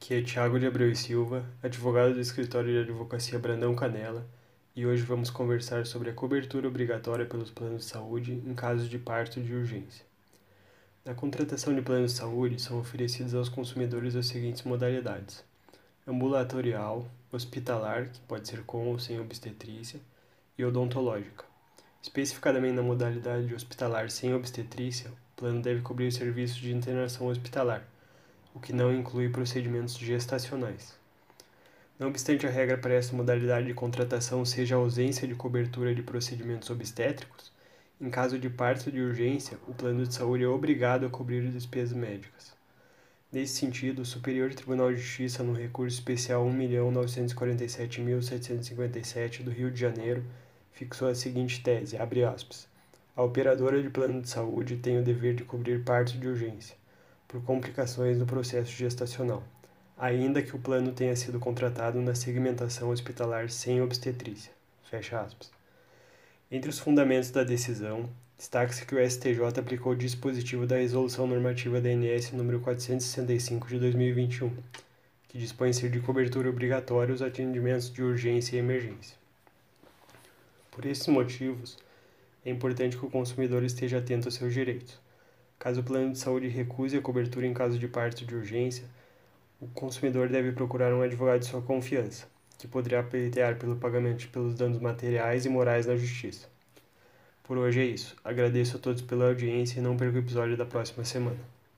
Aqui é Tiago de Abreu e Silva, advogado do escritório de advocacia Brandão Canela, e hoje vamos conversar sobre a cobertura obrigatória pelos planos de saúde em casos de parto de urgência. Na contratação de planos de saúde são oferecidos aos consumidores as seguintes modalidades: ambulatorial, hospitalar, que pode ser com ou sem obstetrícia, e odontológica. Especificadamente na modalidade de hospitalar sem obstetrícia, o plano deve cobrir serviços de internação hospitalar o que não inclui procedimentos gestacionais. Não obstante a regra para essa modalidade de contratação seja a ausência de cobertura de procedimentos obstétricos, em caso de parto de urgência, o plano de saúde é obrigado a cobrir despesas médicas. Nesse sentido, o Superior Tribunal de Justiça, no recurso especial 1.947.757 do Rio de Janeiro, fixou a seguinte tese, abre aspas, a operadora de plano de saúde tem o dever de cobrir parto de urgência, por complicações no processo gestacional, ainda que o plano tenha sido contratado na segmentação hospitalar sem obstetrícia. Fecha aspas. Entre os fundamentos da decisão, destaca-se que o STJ aplicou o dispositivo da Resolução Normativa da ANS número 465 de 2021, que dispõe ser de cobertura obrigatória os atendimentos de urgência e emergência. Por esses motivos, é importante que o consumidor esteja atento aos seus direitos Caso o plano de saúde recuse a cobertura em caso de parto de urgência, o consumidor deve procurar um advogado de sua confiança, que poderá pleitear pelo pagamento pelos danos materiais e morais na justiça. Por hoje é isso. Agradeço a todos pela audiência e não perca o episódio da próxima semana.